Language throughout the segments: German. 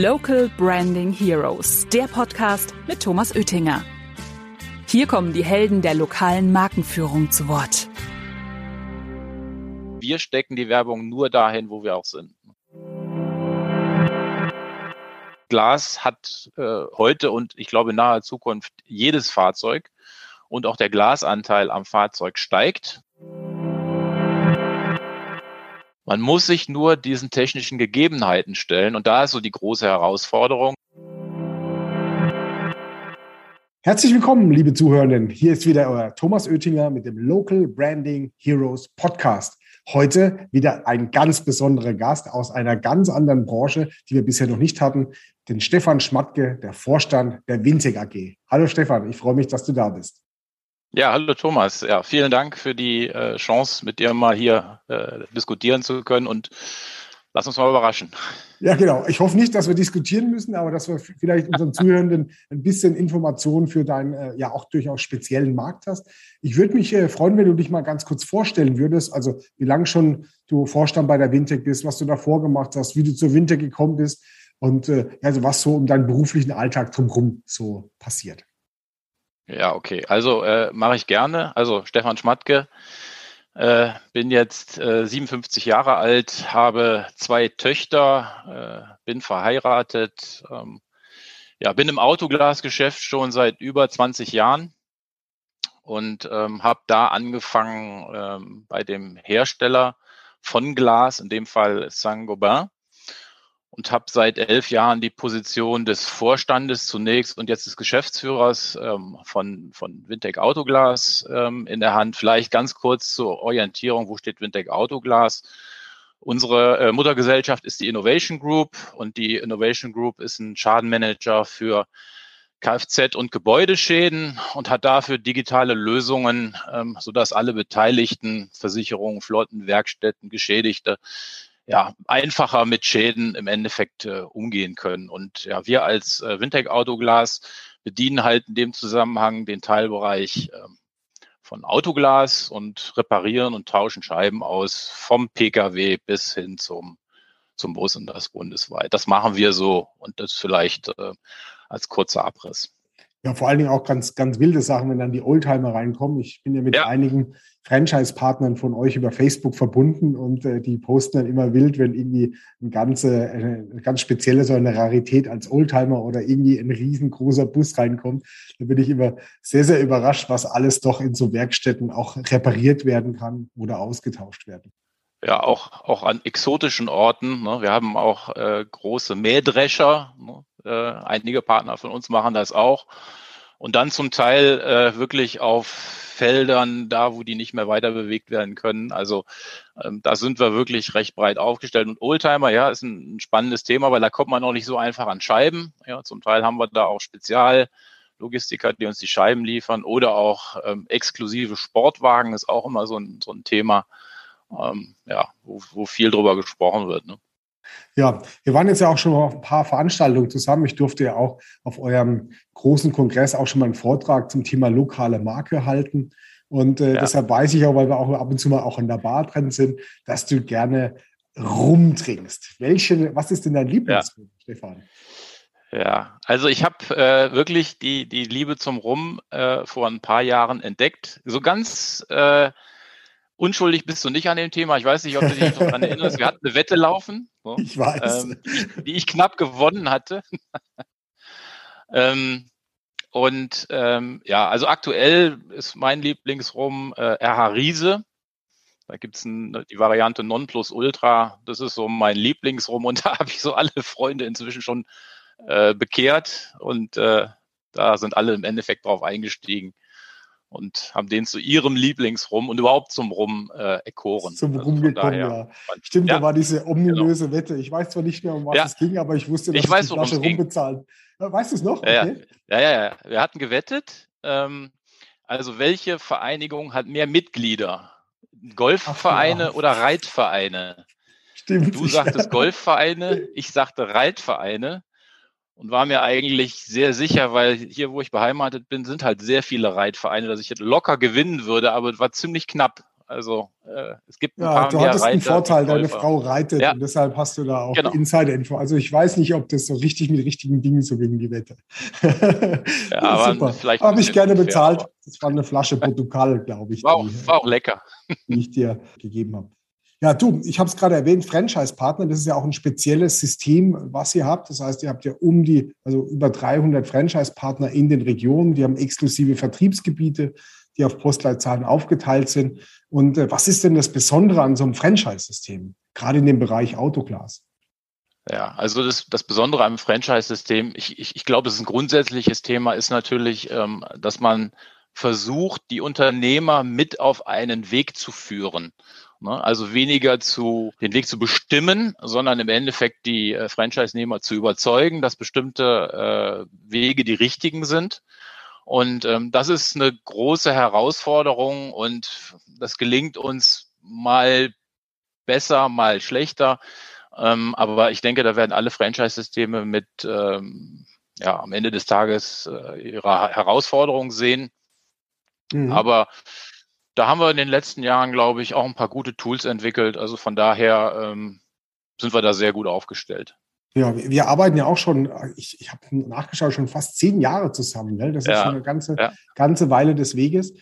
Local Branding Heroes, der Podcast mit Thomas Oettinger. Hier kommen die Helden der lokalen Markenführung zu Wort. Wir stecken die Werbung nur dahin, wo wir auch sind. Glas hat äh, heute und ich glaube in naher Zukunft jedes Fahrzeug und auch der Glasanteil am Fahrzeug steigt. Man muss sich nur diesen technischen Gegebenheiten stellen und da ist so die große Herausforderung. Herzlich willkommen, liebe Zuhörenden. Hier ist wieder euer Thomas Oettinger mit dem Local Branding Heroes Podcast. Heute wieder ein ganz besonderer Gast aus einer ganz anderen Branche, die wir bisher noch nicht hatten, den Stefan Schmatke, der Vorstand der Wintec AG. Hallo Stefan, ich freue mich, dass du da bist. Ja, hallo Thomas. Ja, vielen Dank für die äh, Chance, mit dir mal hier äh, diskutieren zu können und lass uns mal überraschen. Ja, genau. Ich hoffe nicht, dass wir diskutieren müssen, aber dass wir vielleicht unseren Zuhörenden ein bisschen Informationen für deinen äh, ja auch durchaus speziellen Markt hast. Ich würde mich äh, freuen, wenn du dich mal ganz kurz vorstellen würdest. Also wie lange schon du Vorstand bei der Wintec bist, was du davor gemacht hast, wie du zur Wintec gekommen bist und also was so um deinen beruflichen Alltag drumherum so passiert. Ja, okay. Also äh, mache ich gerne. Also Stefan Schmatke, äh, bin jetzt äh, 57 Jahre alt, habe zwei Töchter, äh, bin verheiratet, ähm, ja, bin im Autoglasgeschäft schon seit über 20 Jahren und ähm, habe da angefangen ähm, bei dem Hersteller von Glas, in dem Fall Saint-Gobain und habe seit elf Jahren die Position des Vorstandes zunächst und jetzt des Geschäftsführers ähm, von, von Wintec Autoglas ähm, in der Hand. Vielleicht ganz kurz zur Orientierung, wo steht Wintec Autoglas? Unsere äh, Muttergesellschaft ist die Innovation Group und die Innovation Group ist ein Schadenmanager für Kfz- und Gebäudeschäden und hat dafür digitale Lösungen, ähm, sodass alle Beteiligten, Versicherungen, Flotten, Werkstätten, Geschädigte ja, einfacher mit Schäden im Endeffekt äh, umgehen können. Und ja, wir als äh, Wintec Autoglas bedienen halt in dem Zusammenhang den Teilbereich äh, von Autoglas und reparieren und tauschen Scheiben aus vom Pkw bis hin zum, zum Bus und das bundesweit. Das machen wir so und das vielleicht äh, als kurzer Abriss. Ja, vor allen Dingen auch ganz, ganz wilde Sachen, wenn dann die Oldtimer reinkommen. Ich bin ja mit ja. einigen Franchise-Partnern von euch über Facebook verbunden und äh, die posten dann immer wild, wenn irgendwie ein ganze, eine ganz spezielle so eine Rarität als Oldtimer oder irgendwie ein riesengroßer Bus reinkommt. Da bin ich immer sehr, sehr überrascht, was alles doch in so Werkstätten auch repariert werden kann oder ausgetauscht werden. Ja, auch, auch an exotischen Orten. Ne? Wir haben auch äh, große Mähdrescher. Ne? Äh, einige Partner von uns machen das auch. Und dann zum Teil äh, wirklich auf Feldern, da wo die nicht mehr weiter bewegt werden können. Also ähm, da sind wir wirklich recht breit aufgestellt. Und Oldtimer, ja, ist ein, ein, spannendes Thema, weil da kommt man auch nicht so einfach an Scheiben. Ja, zum Teil haben wir da auch Speziallogistiker, die uns die Scheiben liefern oder auch ähm, exklusive Sportwagen ist auch immer so ein, so ein Thema, ähm, ja, wo, wo viel drüber gesprochen wird. Ne? Ja, wir waren jetzt ja auch schon auf ein paar Veranstaltungen zusammen. Ich durfte ja auch auf eurem großen Kongress auch schon mal einen Vortrag zum Thema lokale Marke halten. Und äh, ja. deshalb weiß ich auch, weil wir auch ab und zu mal auch in der Bar drin sind, dass du gerne rumtrinkst. Welche, was ist denn dein Lieblingsrum, ja. Stefan? Ja, also ich habe äh, wirklich die, die Liebe zum Rum äh, vor ein paar Jahren entdeckt. So ganz äh, unschuldig bist du nicht an dem Thema. Ich weiß nicht, ob du dich noch daran erinnerst. Wir hatten eine Wette laufen, so, ich weiß. Ähm, die, die, ich knapp gewonnen hatte. ähm, und ähm, ja, also aktuell ist mein Lieblingsrum äh, RH Riese. Da gibt's ein, die Variante Non Plus Ultra. Das ist so mein Lieblingsrum und da habe ich so alle Freunde inzwischen schon äh, bekehrt und äh, da sind alle im Endeffekt drauf eingestiegen und haben den zu ihrem Lieblingsrum und überhaupt zum Rum äh, erkoren. Zum also Rum gekommen, ja. Stimmt, ja, da war diese ominöse genau. Wette. Ich weiß zwar nicht mehr, um was ja. es ging, aber ich wusste, dass ich weiß, die Flasche Rum bezahlen. Weißt du es noch? Ja, okay. ja, ja, ja, Wir hatten gewettet. Ähm, also welche Vereinigung hat mehr Mitglieder? Golfvereine Ach, oder Reitvereine? Stimmt. Du sagtest Golfvereine, ich sagte Reitvereine und war mir eigentlich sehr sicher, weil hier, wo ich beheimatet bin, sind halt sehr viele Reitvereine, dass ich locker gewinnen würde, aber es war ziemlich knapp. Also äh, es gibt ein ja, paar du mehr hattest Reiter, einen Vorteil, deine Frau reitet ja. und deshalb hast du da auch genau. Insider-Info. Also ich weiß nicht, ob das so richtig mit richtigen Dingen so gegen die Wette. ja, aber Super. Vielleicht Habe ich gerne bezahlt. Das war eine Flasche Portugal, glaube ich. War auch, war auch lecker. Die ich dir gegeben habe. Ja, du, ich habe es gerade erwähnt, Franchise-Partner, das ist ja auch ein spezielles System, was ihr habt. Das heißt, ihr habt ja um die, also über 300 Franchise-Partner in den Regionen, die haben exklusive Vertriebsgebiete, die auf Postleitzahlen aufgeteilt sind. Und äh, was ist denn das Besondere an so einem Franchise-System, gerade in dem Bereich Autoglas? Ja, also das, das Besondere am Franchise-System, ich, ich, ich glaube, es ist ein grundsätzliches Thema, ist natürlich, ähm, dass man versucht, die Unternehmer mit auf einen Weg zu führen. Ne? Also weniger zu den Weg zu bestimmen, sondern im Endeffekt die äh, Franchise-Nehmer zu überzeugen, dass bestimmte äh, Wege die richtigen sind. Und ähm, das ist eine große Herausforderung und das gelingt uns mal besser, mal schlechter. Ähm, aber ich denke, da werden alle Franchise-Systeme mit ähm, ja, am Ende des Tages äh, ihre Herausforderungen sehen. Mhm. Aber da haben wir in den letzten Jahren, glaube ich, auch ein paar gute Tools entwickelt. Also von daher ähm, sind wir da sehr gut aufgestellt. Ja, wir arbeiten ja auch schon, ich, ich habe nachgeschaut, schon fast zehn Jahre zusammen. Gell? Das ja, ist schon eine ganze, ja. ganze Weile des Weges.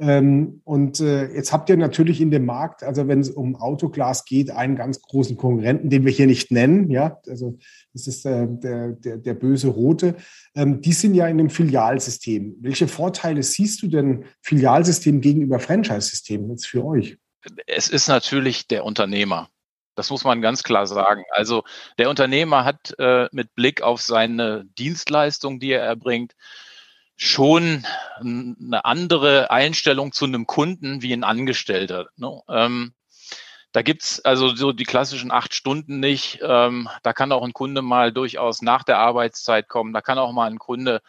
Ähm, und äh, jetzt habt ihr natürlich in dem Markt, also wenn es um Autoglas geht, einen ganz großen Konkurrenten, den wir hier nicht nennen. Ja, also das ist äh, der, der, der böse Rote. Ähm, die sind ja in einem Filialsystem. Welche Vorteile siehst du denn Filialsystem gegenüber Franchise-Systemen jetzt für euch? Es ist natürlich der Unternehmer. Das muss man ganz klar sagen. Also der Unternehmer hat äh, mit Blick auf seine Dienstleistung, die er erbringt, schon eine andere Einstellung zu einem Kunden wie ein Angestellter. Ne? Ähm, da gibt's also so die klassischen acht Stunden nicht. Ähm, da kann auch ein Kunde mal durchaus nach der Arbeitszeit kommen. Da kann auch mal ein Kunde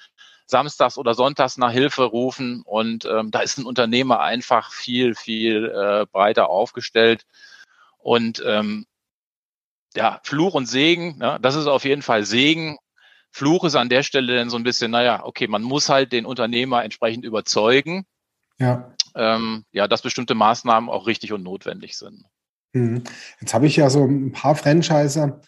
samstags oder sonntags nach Hilfe rufen. Und ähm, da ist ein Unternehmer einfach viel, viel äh, breiter aufgestellt. Und ähm, ja, Fluch und Segen, ne, das ist auf jeden Fall Segen. Fluch ist an der Stelle dann so ein bisschen, naja, okay, man muss halt den Unternehmer entsprechend überzeugen, ja. Ähm, ja, dass bestimmte Maßnahmen auch richtig und notwendig sind. Mhm. Jetzt habe ich ja so ein paar Franchiser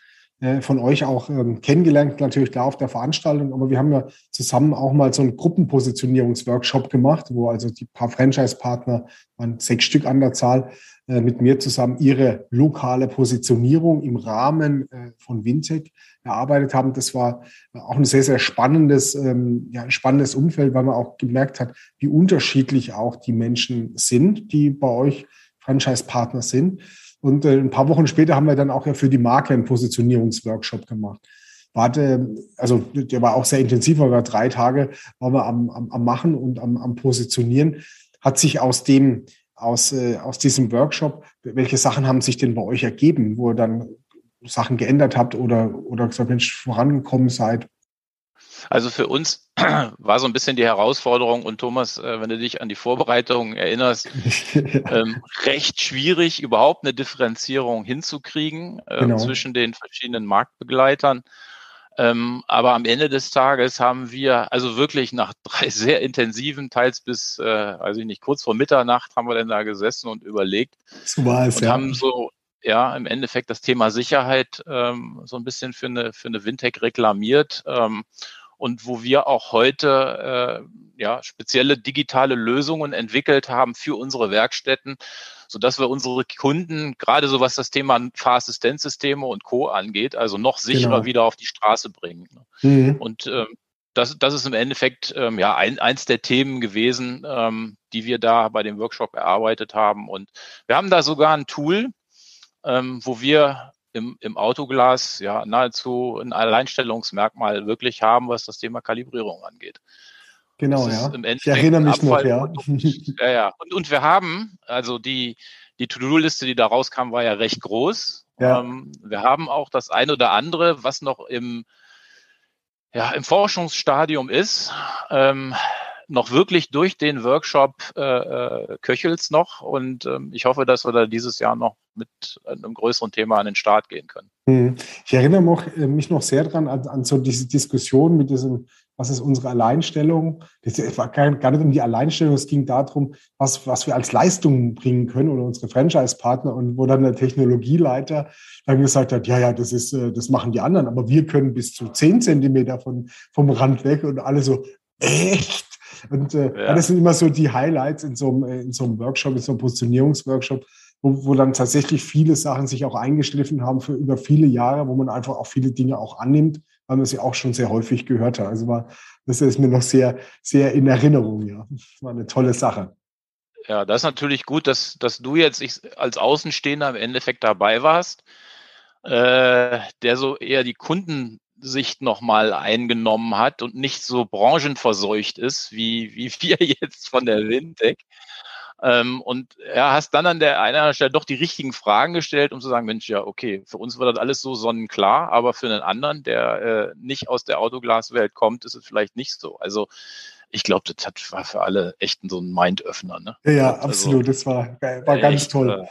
von euch auch ähm, kennengelernt, natürlich da auf der Veranstaltung, aber wir haben ja zusammen auch mal so einen Gruppenpositionierungsworkshop gemacht, wo also die paar Franchise-Partner, waren sechs Stück an der Zahl, äh, mit mir zusammen ihre lokale Positionierung im Rahmen äh, von Wintec erarbeitet haben. Das war auch ein sehr, sehr spannendes, ähm, ja, spannendes Umfeld, weil man auch gemerkt hat, wie unterschiedlich auch die Menschen sind, die bei euch Franchise-Partner sind. Und äh, ein paar Wochen später haben wir dann auch ja für die Marke einen Positionierungsworkshop gemacht. Warte, also der war auch sehr intensiv, wir drei Tage waren wir am, am, am Machen und am, am Positionieren. Hat sich aus dem, aus, äh, aus diesem Workshop, welche Sachen haben sich denn bei euch ergeben, wo ihr dann Sachen geändert habt oder, oder gesagt, Mensch, vorangekommen seid? Also für uns war so ein bisschen die Herausforderung und Thomas, äh, wenn du dich an die Vorbereitung erinnerst, ähm, recht schwierig, überhaupt eine Differenzierung hinzukriegen äh, genau. zwischen den verschiedenen Marktbegleitern. Ähm, aber am Ende des Tages haben wir also wirklich nach drei sehr intensiven, teils bis, äh, weiß ich nicht, kurz vor Mitternacht haben wir dann da gesessen und überlegt. So war es, und ja. haben so ja im Endeffekt das Thema Sicherheit ähm, so ein bisschen für eine für eine Wintech reklamiert. Ähm, und wo wir auch heute äh, ja, spezielle digitale Lösungen entwickelt haben für unsere Werkstätten, so dass wir unsere Kunden, gerade so was das Thema Fahrassistenzsysteme und Co. angeht, also noch sicherer genau. wieder auf die Straße bringen. Mhm. Und ähm, das, das ist im Endeffekt ähm, ja ein, eins der Themen gewesen, ähm, die wir da bei dem Workshop erarbeitet haben. Und wir haben da sogar ein Tool, ähm, wo wir im, im Autoglas ja nahezu ein Alleinstellungsmerkmal wirklich haben, was das Thema Kalibrierung angeht. Genau, ja. ich erinnere mich Abfall noch, ja. Und, ja, ja. Und, und wir haben, also die, die To-Do-Liste, die da rauskam, war ja recht groß. Ja. Ähm, wir haben auch das eine oder andere, was noch im, ja, im Forschungsstadium ist. Ähm, noch wirklich durch den Workshop äh, äh, Köchels noch und ähm, ich hoffe, dass wir da dieses Jahr noch mit einem größeren Thema an den Start gehen können. Hm. Ich erinnere mich, äh, mich noch sehr daran an, an, so diese Diskussion mit diesem was ist unsere Alleinstellung? Es war gar nicht um die Alleinstellung, es ging darum, was, was wir als Leistung bringen können oder unsere Franchise-Partner und wo dann der Technologieleiter dann gesagt hat, ja, ja, das ist, äh, das machen die anderen, aber wir können bis zu zehn Zentimeter von, vom Rand weg und alle so, echt? Und äh, ja. das sind immer so die Highlights in so einem, äh, in so einem Workshop, in so einem Positionierungsworkshop, wo, wo dann tatsächlich viele Sachen sich auch eingeschliffen haben für über viele Jahre, wo man einfach auch viele Dinge auch annimmt, weil man sie auch schon sehr häufig gehört hat. Also war, das ist mir noch sehr, sehr in Erinnerung, ja. Das war eine tolle Sache. Ja, das ist natürlich gut, dass, dass du jetzt als Außenstehender im Endeffekt dabei warst, äh, der so eher die Kundensicht nochmal eingenommen hat und nicht so branchenverseucht ist, wie, wie wir jetzt von der Windec. Ähm, und ja, hast dann an der einen Stelle doch die richtigen Fragen gestellt, um zu sagen, Mensch, ja, okay, für uns wird das alles so sonnenklar, aber für einen anderen, der äh, nicht aus der Autoglaswelt kommt, ist es vielleicht nicht so. Also ich glaube, das hat, war für alle echt so ein Mindöffner. Ne? Ja, ja also, absolut. Das war, war ganz echt, toll. Äh,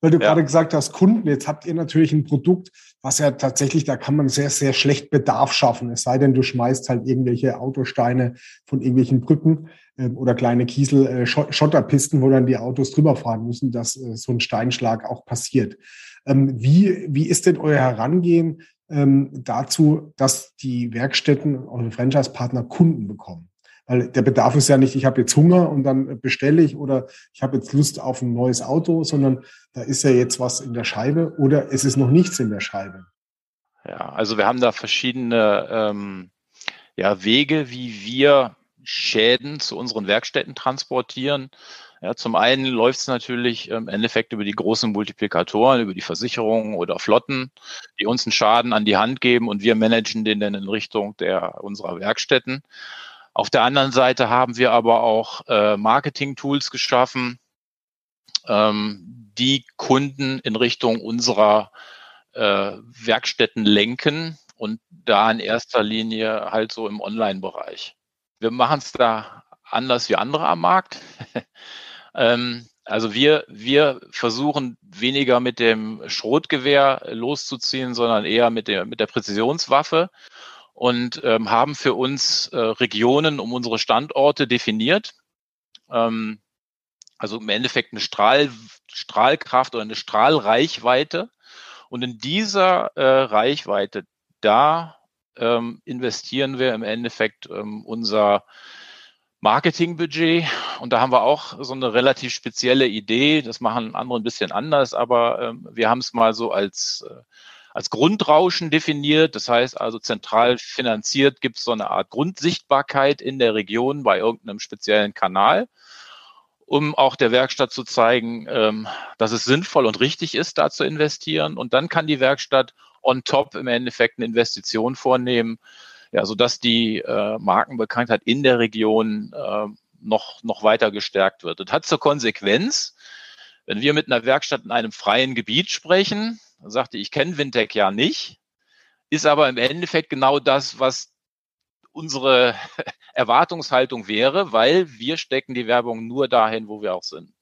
Weil du ja. gerade gesagt hast, Kunden, jetzt habt ihr natürlich ein Produkt, was ja tatsächlich, da kann man sehr, sehr schlecht Bedarf schaffen. Es sei denn, du schmeißt halt irgendwelche Autosteine von irgendwelchen Brücken äh, oder kleine Kiesel, äh, Schotterpisten, wo dann die Autos drüber fahren müssen, dass äh, so ein Steinschlag auch passiert. Ähm, wie, wie ist denn euer Herangehen ähm, dazu, dass die Werkstätten, eure Franchise-Partner Kunden bekommen? Weil der Bedarf ist ja nicht, ich habe jetzt Hunger und dann bestelle ich oder ich habe jetzt Lust auf ein neues Auto, sondern da ist ja jetzt was in der Scheibe oder es ist noch nichts in der Scheibe. Ja, also wir haben da verschiedene ähm, ja, Wege, wie wir Schäden zu unseren Werkstätten transportieren. Ja, zum einen läuft es natürlich im Endeffekt über die großen Multiplikatoren, über die Versicherungen oder Flotten, die uns einen Schaden an die Hand geben und wir managen den dann in Richtung der unserer Werkstätten. Auf der anderen Seite haben wir aber auch äh, Marketing-Tools geschaffen, ähm, die Kunden in Richtung unserer äh, Werkstätten lenken und da in erster Linie halt so im Online-Bereich. Wir machen es da anders wie andere am Markt. ähm, also wir, wir versuchen weniger mit dem Schrotgewehr loszuziehen, sondern eher mit der, mit der Präzisionswaffe und ähm, haben für uns äh, Regionen um unsere Standorte definiert. Ähm, also im Endeffekt eine Strahl, Strahlkraft oder eine Strahlreichweite. Und in dieser äh, Reichweite, da ähm, investieren wir im Endeffekt ähm, unser Marketingbudget. Und da haben wir auch so eine relativ spezielle Idee. Das machen andere ein bisschen anders, aber ähm, wir haben es mal so als, äh, als Grundrauschen definiert. Das heißt also zentral finanziert gibt es so eine Art Grundsichtbarkeit in der Region bei irgendeinem speziellen Kanal um auch der Werkstatt zu zeigen, ähm, dass es sinnvoll und richtig ist, da zu investieren. Und dann kann die Werkstatt on top im Endeffekt eine Investition vornehmen, ja, sodass die äh, Markenbekanntheit in der Region äh, noch, noch weiter gestärkt wird. Das hat zur Konsequenz, wenn wir mit einer Werkstatt in einem freien Gebiet sprechen, dann sagte ich, kenne Wintec ja nicht, ist aber im Endeffekt genau das, was unsere Erwartungshaltung wäre, weil wir stecken die Werbung nur dahin, wo wir auch sind.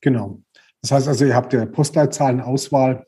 Genau. Das heißt also, ihr habt ja Postleitzahlenauswahl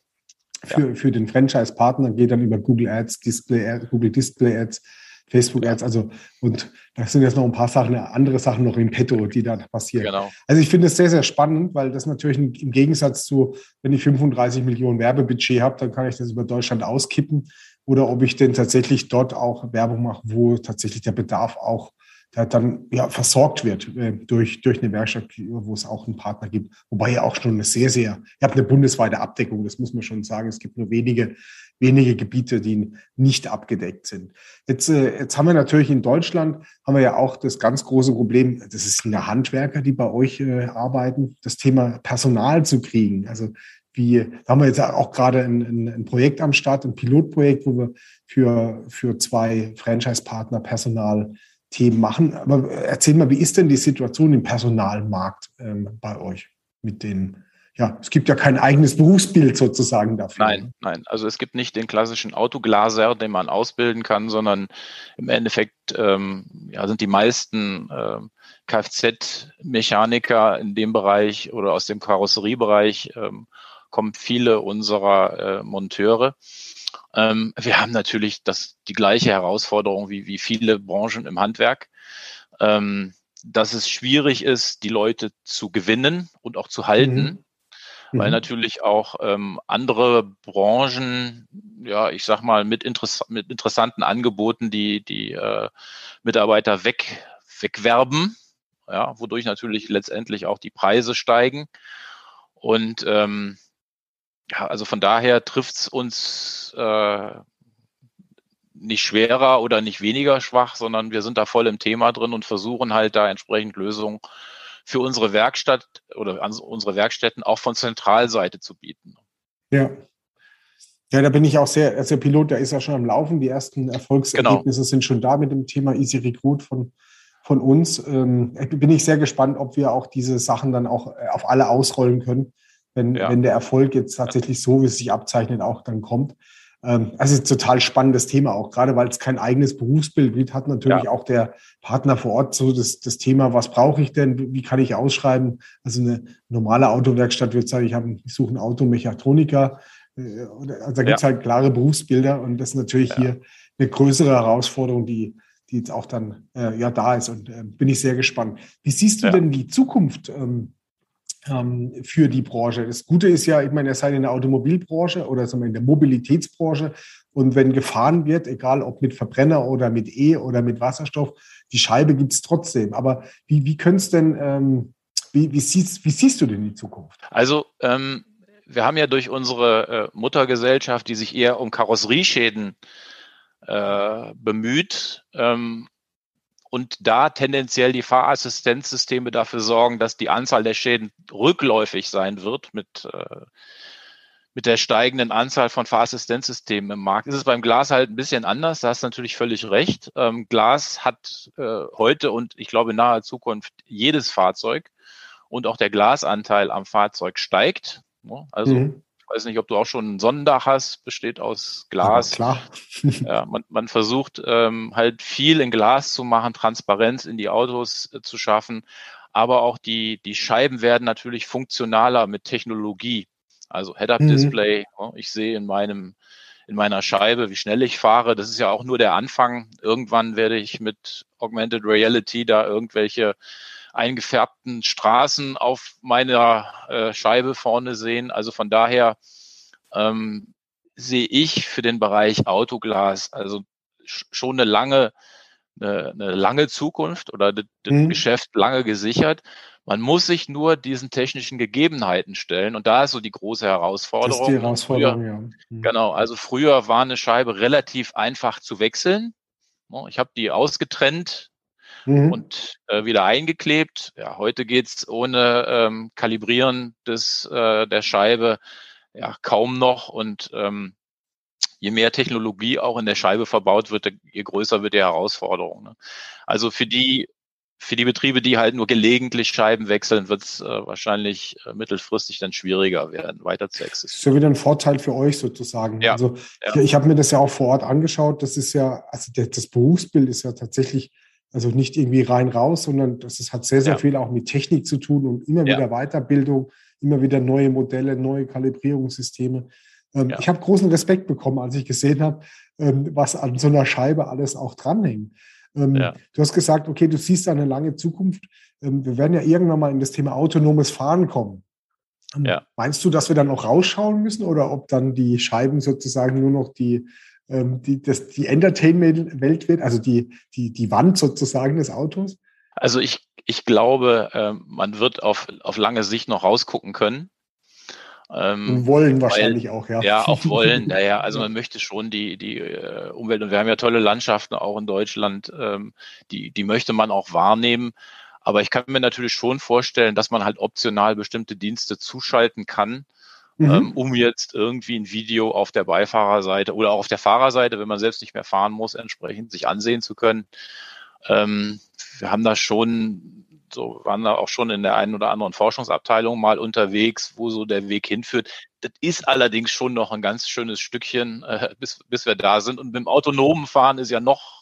für, ja. für den Franchise-Partner, geht dann über Google Ads, Display, Google Display Ads, Facebook Ads, also und da sind jetzt noch ein paar Sachen, andere Sachen noch im Petto, die da passieren. Genau. Also ich finde es sehr, sehr spannend, weil das natürlich im Gegensatz zu, wenn ich 35 Millionen Werbebudget habe, dann kann ich das über Deutschland auskippen oder ob ich denn tatsächlich dort auch Werbung mache, wo tatsächlich der Bedarf auch dann ja, versorgt wird äh, durch, durch eine Werkstatt, wo es auch einen Partner gibt. Wobei ja auch schon eine sehr, sehr, ihr habt eine bundesweite Abdeckung, das muss man schon sagen. Es gibt nur wenige, wenige Gebiete, die nicht abgedeckt sind. Jetzt, äh, jetzt haben wir natürlich in Deutschland, haben wir ja auch das ganz große Problem, das ist eine Handwerker, die bei euch äh, arbeiten, das Thema Personal zu kriegen. Also wie, da haben wir jetzt auch gerade ein, ein, ein Projekt am Start, ein Pilotprojekt, wo wir für, für zwei Franchise-Partner Personal Themen machen. Aber erzähl mal, wie ist denn die Situation im Personalmarkt ähm, bei euch mit den ja, es gibt ja kein eigenes Berufsbild sozusagen dafür. Nein, nein. Also es gibt nicht den klassischen Autoglaser, den man ausbilden kann, sondern im Endeffekt ähm, ja, sind die meisten ähm, Kfz-Mechaniker in dem Bereich oder aus dem Karosseriebereich ähm, kommen viele unserer äh, Monteure. Ähm, wir haben natürlich das, die gleiche Herausforderung wie, wie viele Branchen im Handwerk, ähm, dass es schwierig ist, die Leute zu gewinnen und auch zu halten. Mhm weil mhm. natürlich auch ähm, andere Branchen, ja, ich sag mal, mit, interess mit interessanten Angeboten die, die äh, Mitarbeiter weg, wegwerben, ja, wodurch natürlich letztendlich auch die Preise steigen. Und ähm, ja, also von daher trifft's uns äh, nicht schwerer oder nicht weniger schwach, sondern wir sind da voll im Thema drin und versuchen halt da entsprechend Lösungen für unsere Werkstatt oder unsere Werkstätten auch von Zentralseite zu bieten. Ja. Ja, da bin ich auch sehr, also der Pilot, der ist ja schon am Laufen. Die ersten Erfolgsergebnisse genau. sind schon da mit dem Thema Easy Recruit von, von uns. Ähm, bin ich sehr gespannt, ob wir auch diese Sachen dann auch äh, auf alle ausrollen können, wenn, ja. wenn der Erfolg jetzt tatsächlich so, wie es sich abzeichnet, auch dann kommt. Ähm, also ein total spannendes Thema auch, gerade weil es kein eigenes Berufsbild gibt, hat natürlich ja. auch der Partner vor Ort so das, das Thema, was brauche ich denn, wie kann ich ausschreiben? Also eine normale Autowerkstatt wird sagen, ich, habe, ich suche einen Automechatroniker. Äh, also da gibt es ja. halt klare Berufsbilder und das ist natürlich hier eine größere Herausforderung, die, die jetzt auch dann äh, ja da ist. Und äh, bin ich sehr gespannt. Wie siehst du denn die Zukunft ähm, für die Branche. Das Gute ist ja, ich meine, ihr seid in der Automobilbranche oder in der Mobilitätsbranche und wenn gefahren wird, egal ob mit Verbrenner oder mit E oder mit Wasserstoff, die Scheibe gibt es trotzdem. Aber wie, wie es denn, ähm, wie, wie, siehst, wie siehst du denn die Zukunft? Also ähm, wir haben ja durch unsere äh, Muttergesellschaft, die sich eher um Karosserieschäden äh, bemüht, ähm, und da tendenziell die Fahrassistenzsysteme dafür sorgen, dass die Anzahl der Schäden rückläufig sein wird mit, äh, mit der steigenden Anzahl von Fahrassistenzsystemen im Markt. Ist es beim Glas halt ein bisschen anders, da hast du natürlich völlig recht. Ähm, Glas hat äh, heute und ich glaube in naher Zukunft jedes Fahrzeug und auch der Glasanteil am Fahrzeug steigt. Also mhm weiß nicht, ob du auch schon ein Sonnendach hast, besteht aus Glas. klar. ja, man, man versucht ähm, halt viel in Glas zu machen, Transparenz in die Autos äh, zu schaffen. Aber auch die, die Scheiben werden natürlich funktionaler mit Technologie. Also Head-Up-Display. Mhm. Ich sehe in meinem in meiner Scheibe, wie schnell ich fahre. Das ist ja auch nur der Anfang. Irgendwann werde ich mit Augmented Reality da irgendwelche eingefärbten Straßen auf meiner äh, Scheibe vorne sehen. Also von daher ähm, sehe ich für den Bereich Autoglas also schon eine lange, eine, eine lange Zukunft oder das, mhm. Geschäft lange gesichert. Man muss sich nur diesen technischen Gegebenheiten stellen und da ist so die große Herausforderung. Das ist die Herausforderung, früher, ja. Mhm. Genau, also früher war eine Scheibe relativ einfach zu wechseln. Ich habe die ausgetrennt mhm. und äh, wieder eingeklebt. Ja, heute geht's ohne ähm, Kalibrieren des, äh, der Scheibe ja kaum noch. Und ähm, je mehr Technologie auch in der Scheibe verbaut wird, je größer wird die Herausforderung. Ne? Also für die für die Betriebe, die halt nur gelegentlich Scheiben wechseln, wird es äh, wahrscheinlich äh, mittelfristig dann schwieriger werden, weiter zu existieren. Das ist ja wieder ein Vorteil für euch sozusagen. Ja, also ja. ich, ich habe mir das ja auch vor Ort angeschaut. Das ist ja, also der, das Berufsbild ist ja tatsächlich also nicht irgendwie rein raus, sondern das ist, hat sehr, sehr ja. viel auch mit Technik zu tun und immer ja. wieder Weiterbildung, immer wieder neue Modelle, neue Kalibrierungssysteme. Ähm, ja. Ich habe großen Respekt bekommen, als ich gesehen habe, ähm, was an so einer Scheibe alles auch dranhängt. Ähm, du hast gesagt, okay, du siehst da eine lange Zukunft. Ähm, wir werden ja irgendwann mal in das Thema autonomes Fahren kommen. Ähm, meinst du, dass wir dann auch rausschauen müssen oder ob dann die Scheiben sozusagen nur noch die ähm, die, das, die Entertainment-Welt wird, also die, die, die Wand sozusagen des Autos? Also ich, ich glaube, äh, man wird auf, auf lange Sicht noch rausgucken können. Ähm, wollen wahrscheinlich weil, auch, ja. Ja, auch wollen. Naja, also man möchte schon die, die äh, Umwelt und wir haben ja tolle Landschaften auch in Deutschland, ähm, die, die möchte man auch wahrnehmen. Aber ich kann mir natürlich schon vorstellen, dass man halt optional bestimmte Dienste zuschalten kann, mhm. ähm, um jetzt irgendwie ein Video auf der Beifahrerseite oder auch auf der Fahrerseite, wenn man selbst nicht mehr fahren muss, entsprechend sich ansehen zu können. Ähm, wir haben da schon, so waren da auch schon in der einen oder anderen Forschungsabteilung mal unterwegs, wo so der Weg hinführt. Das ist allerdings schon noch ein ganz schönes Stückchen, äh, bis, bis wir da sind. Und mit dem autonomen Fahren ist ja noch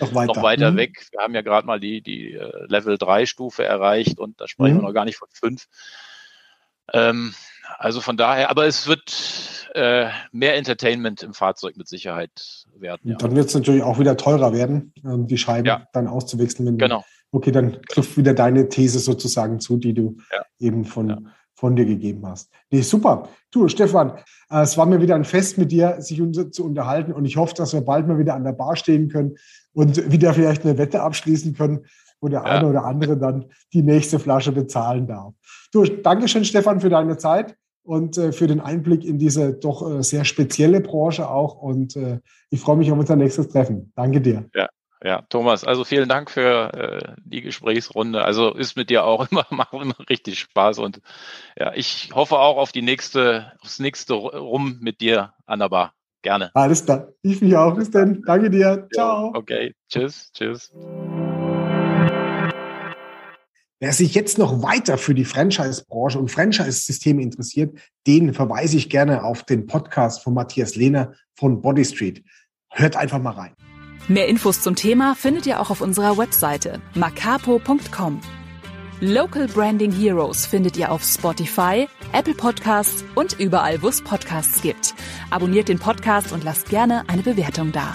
noch weiter, noch weiter mhm. weg. Wir haben ja gerade mal die, die äh, Level 3 Stufe erreicht und da sprechen mhm. wir noch gar nicht von 5. Ähm, Also von daher, aber es wird äh, mehr Entertainment im Fahrzeug mit Sicherheit werden. Ja. Dann wird es natürlich auch wieder teurer werden, ähm, die Scheiben ja. dann auszuwechseln. Wenn genau. Du, okay, dann trifft wieder deine These sozusagen zu, die du ja. eben von, von dir gegeben hast. Nee, super. Du, Stefan, äh, es war mir wieder ein Fest mit dir, sich zu unterhalten und ich hoffe, dass wir bald mal wieder an der Bar stehen können und wieder vielleicht eine Wette abschließen können, wo der eine oder andere dann die nächste Flasche bezahlen darf. Du, Dankeschön, Stefan, für deine Zeit und äh, für den Einblick in diese doch äh, sehr spezielle Branche auch. Und äh, ich freue mich auf unser nächstes Treffen. Danke dir. Ja. Ja, Thomas, also vielen Dank für äh, die Gesprächsrunde. Also ist mit dir auch immer, macht immer richtig Spaß und ja, ich hoffe auch auf die nächste, aufs nächste Rum mit dir an der Bar. Gerne. Alles klar. Ich mich auch. Bis dann. Danke dir. Ciao. Okay. Tschüss. Tschüss. Wer sich jetzt noch weiter für die Franchise-Branche und Franchise-Systeme interessiert, den verweise ich gerne auf den Podcast von Matthias Lehner von Body Street. Hört einfach mal rein. Mehr Infos zum Thema findet ihr auch auf unserer Webseite macapo.com. Local Branding Heroes findet ihr auf Spotify, Apple Podcasts und überall, wo es Podcasts gibt. Abonniert den Podcast und lasst gerne eine Bewertung da.